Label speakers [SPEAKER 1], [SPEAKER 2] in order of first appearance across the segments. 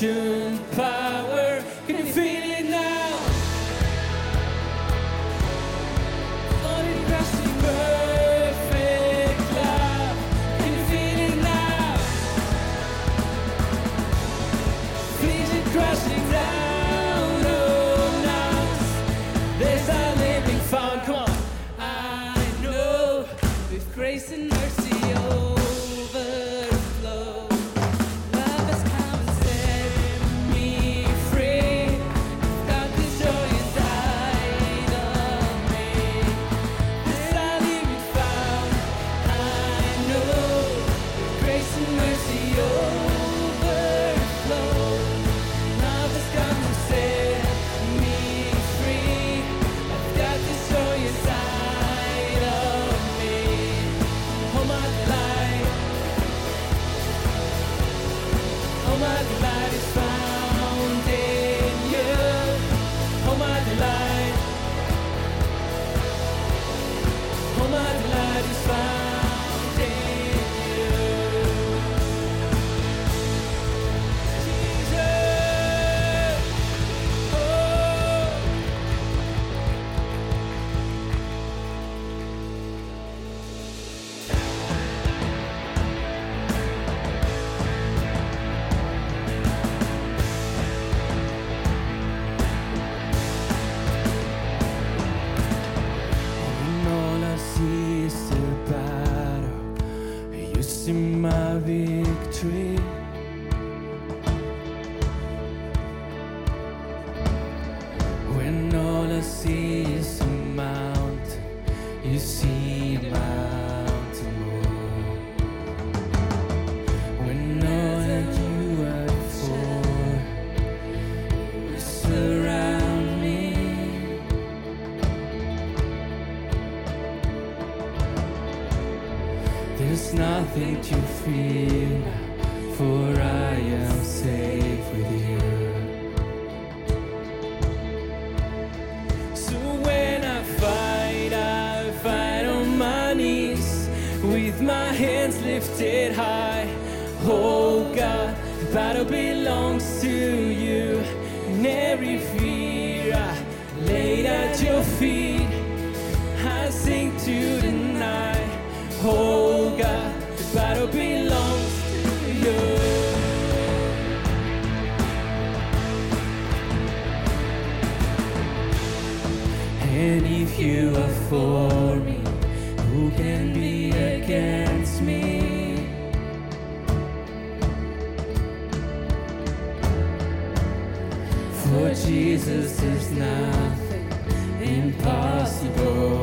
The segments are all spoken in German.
[SPEAKER 1] should. There's nothing to fear, for I am safe with you. So when I fight, I fight on my knees, with my hands lifted high. Oh God, the battle belongs to you, and every fear I laid at your feet, I sing to the night. Oh, Battle belongs to you. And if you are for me, who can be against me? For Jesus, is nothing impossible.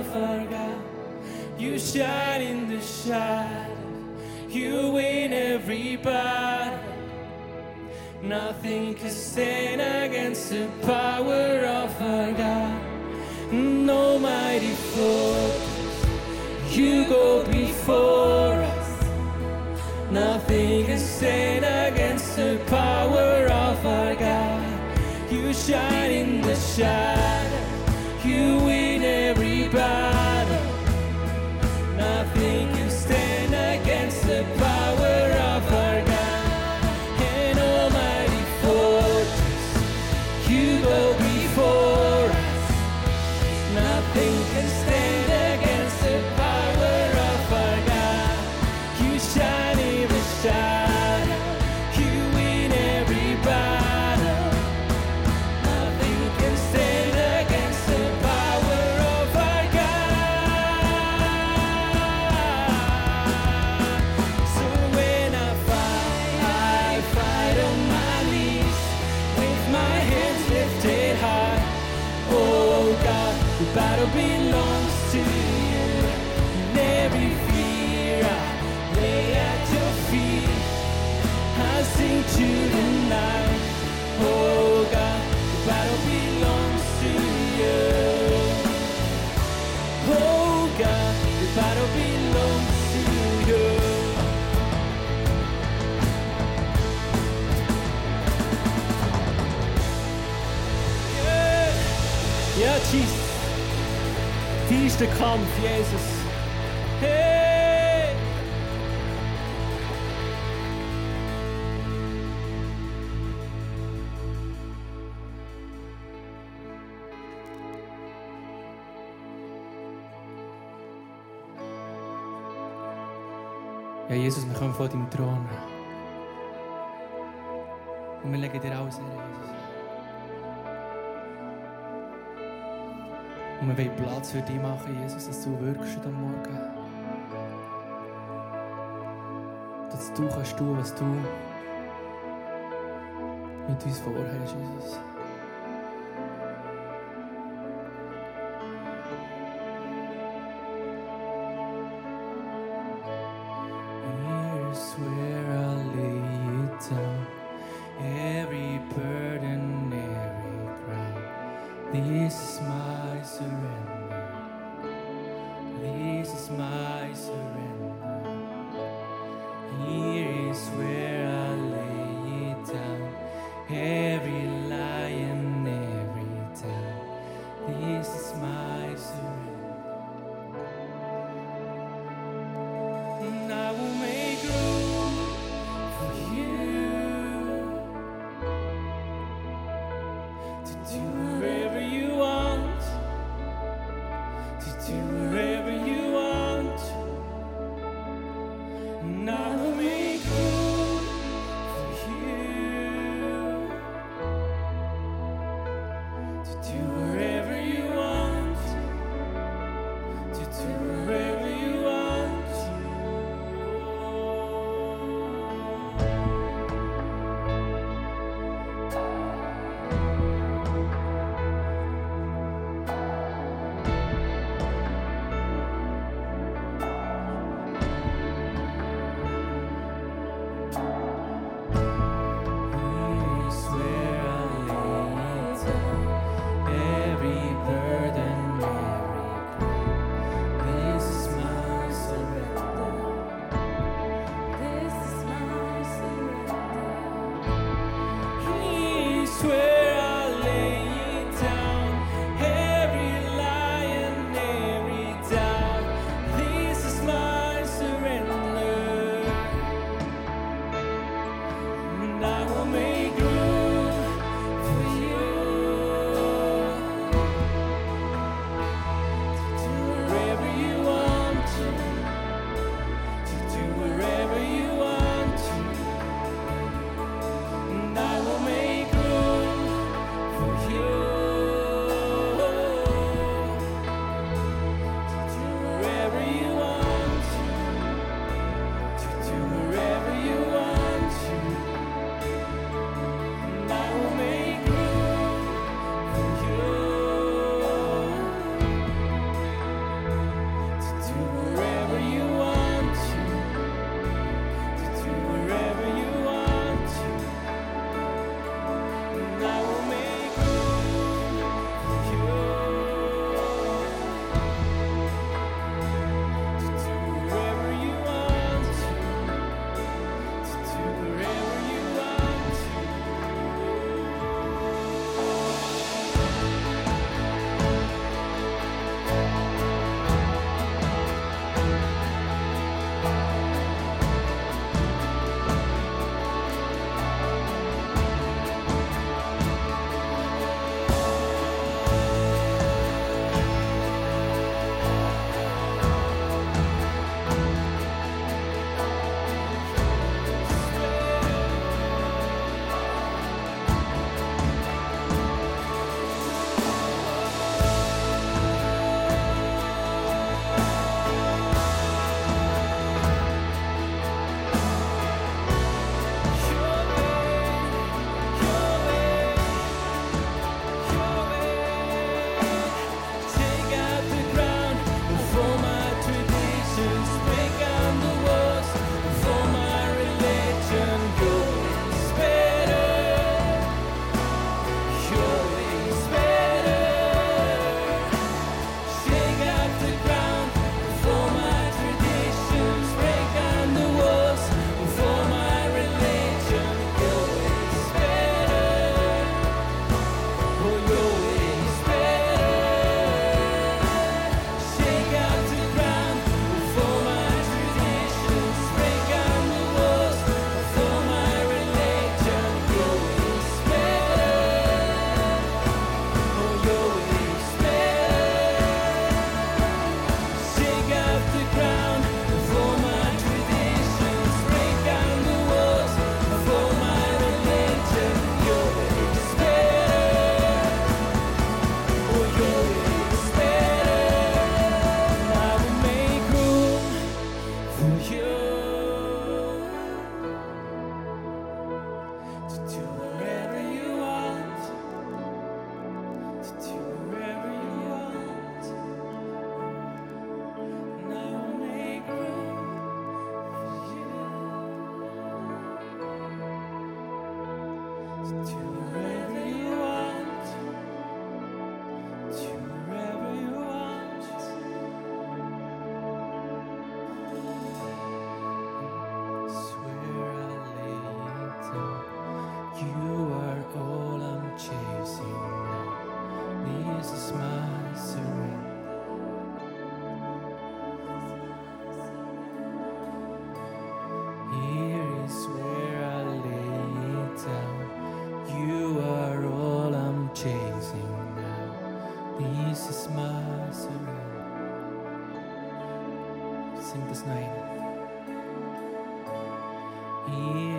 [SPEAKER 1] of our God. You shine in the shadow. You win every battle. Nothing can stand against the power of our God. No mighty force. You go before us. Nothing can stand against the power of our God. You shine in the shadow. Kommen vor deinem Thron. Und wir legen dir alles her, Jesus. Und wir wollen Platz für dich machen, Jesus, dass du wirkst heute Morgen. Dass du kannst tun, was du mit uns vorhast, Jesus. To do for you. Yeah.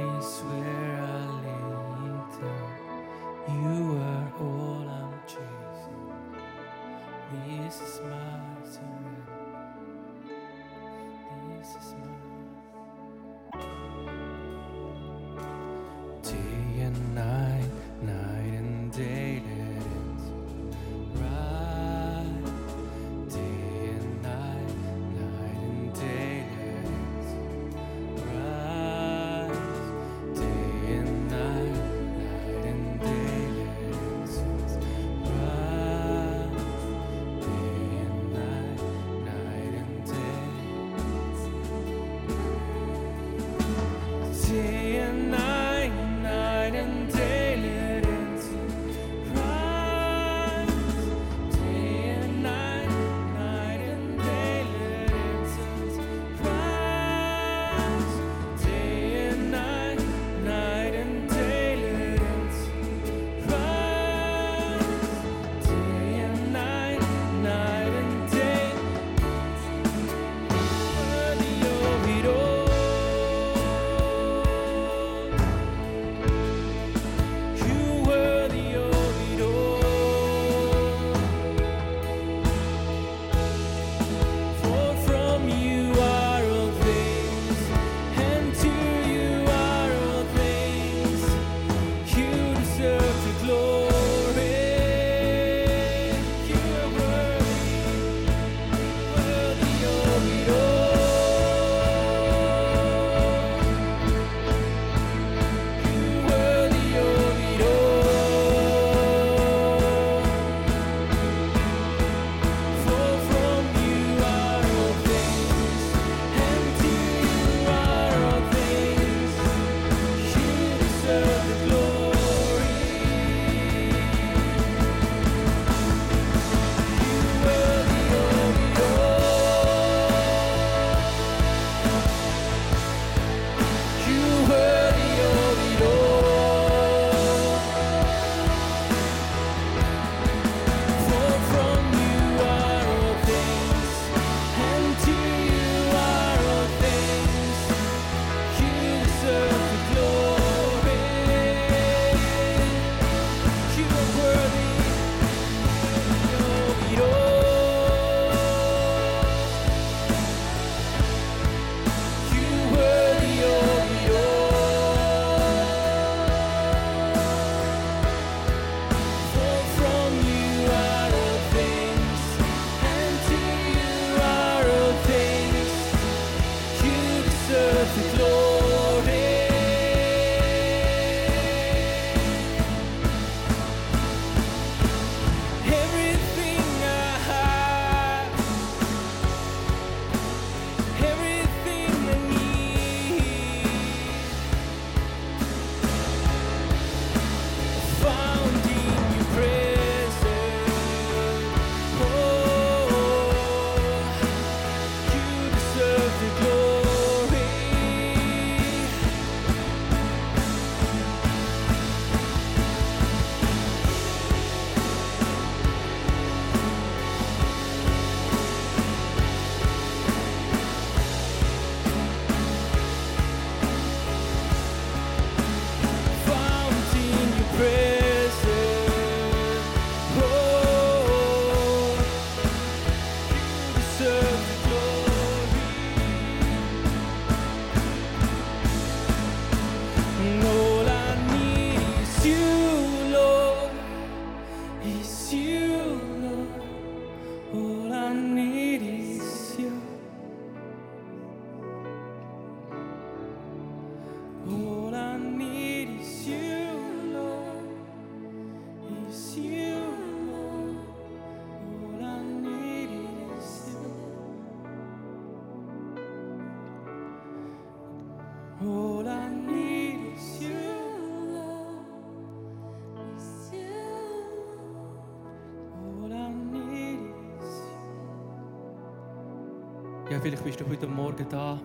[SPEAKER 1] Vielleicht bist du heute Morgen da.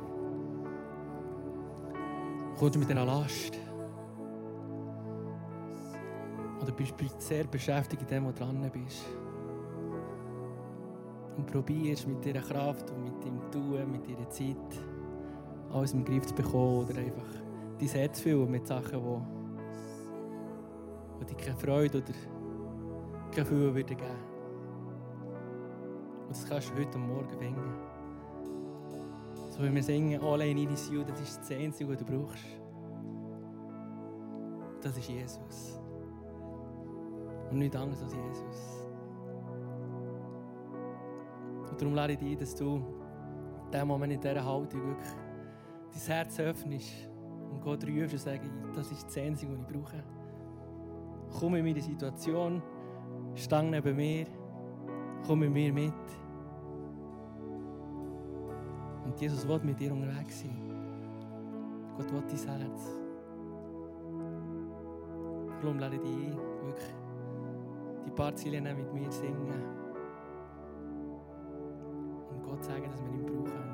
[SPEAKER 1] Kommst mit einer Last. Oder bist sehr beschäftigt in dem, wo du dran bist. Und probierst mit dieser Kraft und mit dem Tun, mit dieser Zeit, alles im Griff zu bekommen oder einfach dein Herz füllen mit Sachen, die, die dir keine Freude oder kein Gefühl würden. Und das kannst du heute Morgen finden. So wie wir singen, allein in you, das ist das Einzige, was du brauchst. Das ist Jesus. Und nicht anders als Jesus. Und darum lade ich dich dass du in diesem Moment in dieser Haltung wirklich dein Herz öffnest und Gott rufst und sagst, das ist das Einzige, was ich brauche. Komm in meine Situation, stang neben mir, komm mit mir mit. Und Jesus will mit dir unterwegs sein. Gott will dein Herz. Darum lade ich dich ein, wirklich die paar Ziele mit mir singen. Und Gott sagen, dass wir ihn brauchen,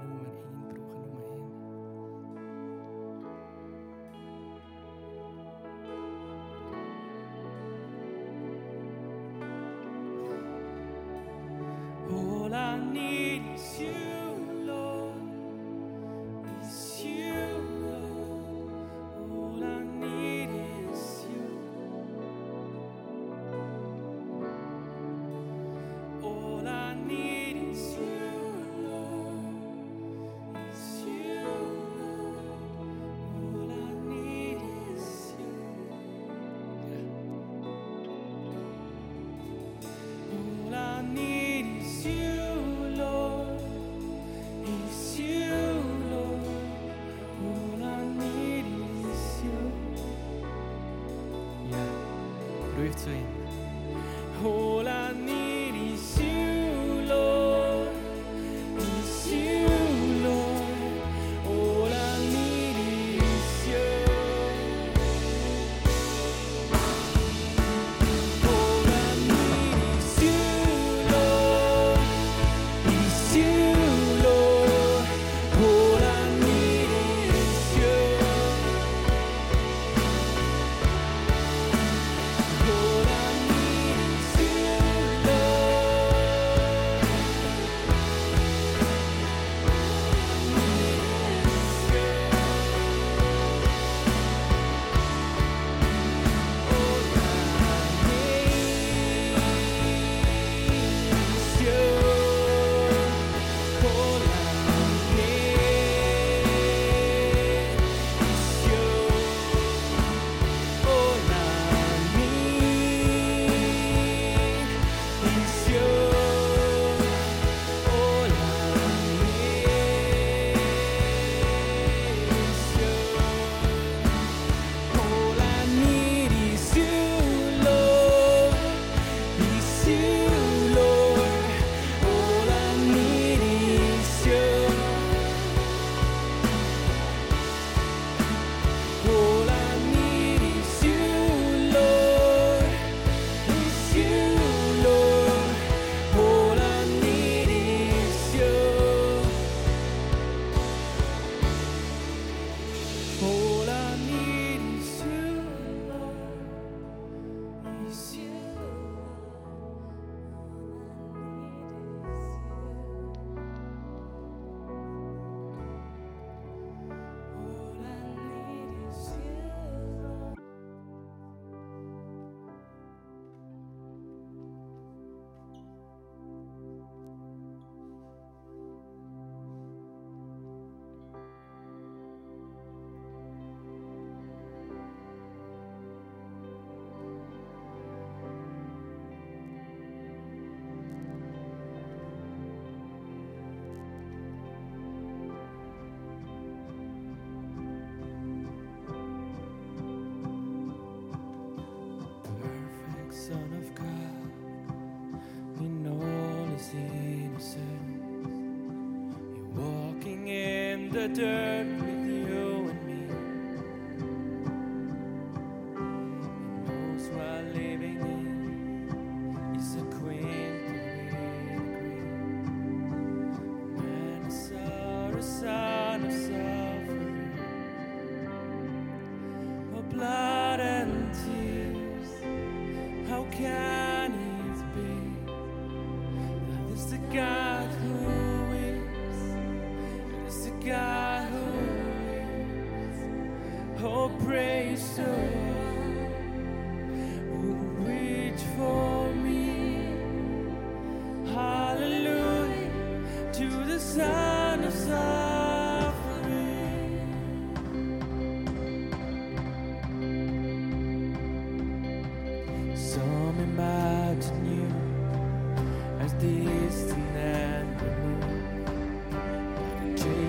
[SPEAKER 1] the dirt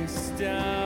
[SPEAKER 1] stop.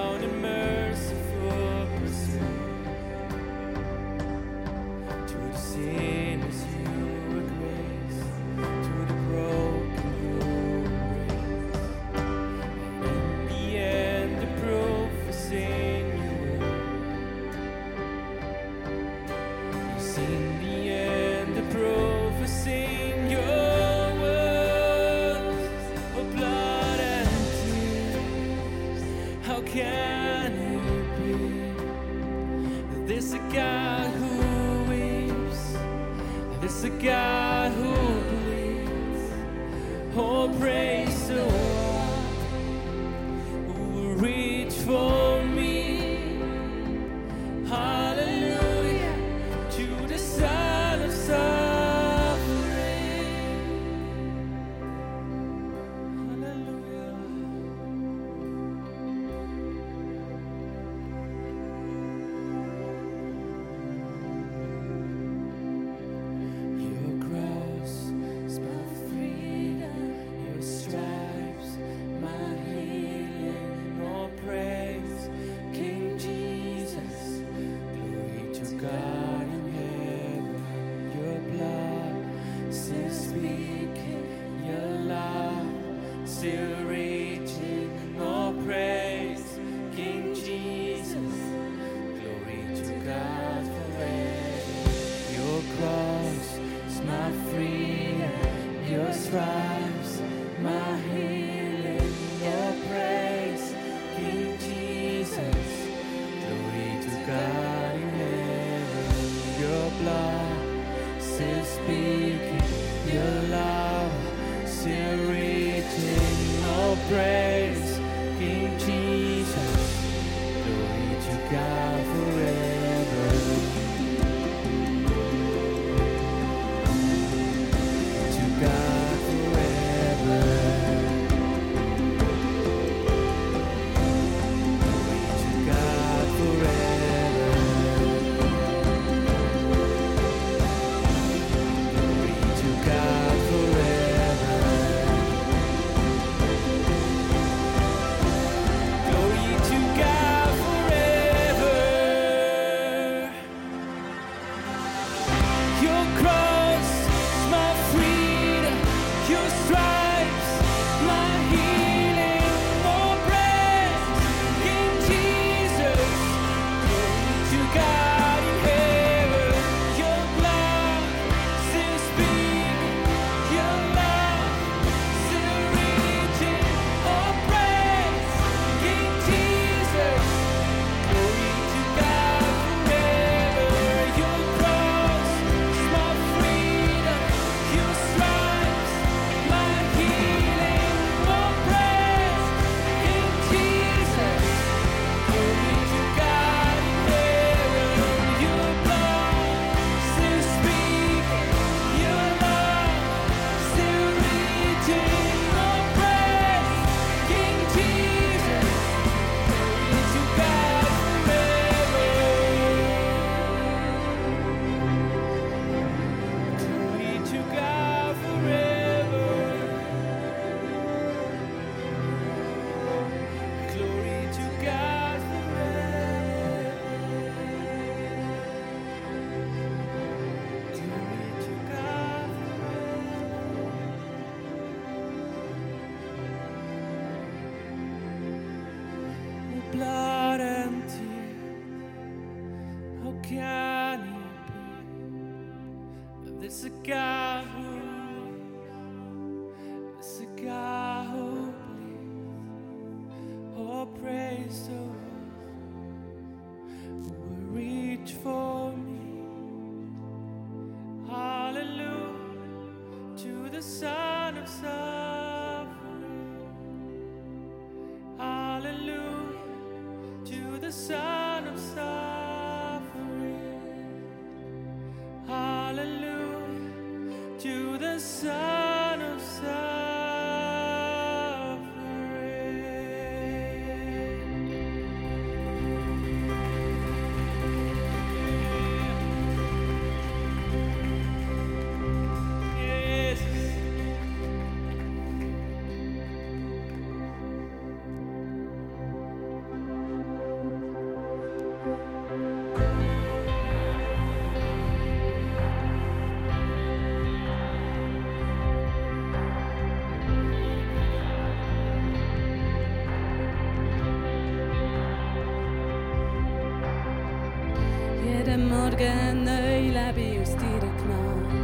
[SPEAKER 1] Morgen neu lebe aus deiner Gnade.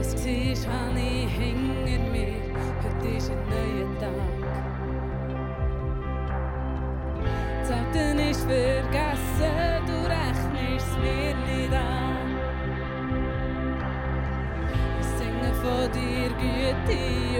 [SPEAKER 1] Es war, wann ich hinter mir, heute ist ein neuer Tag. Das Alten ist vergessen, du rechnest mir nicht an. Ich singe von dir Güte.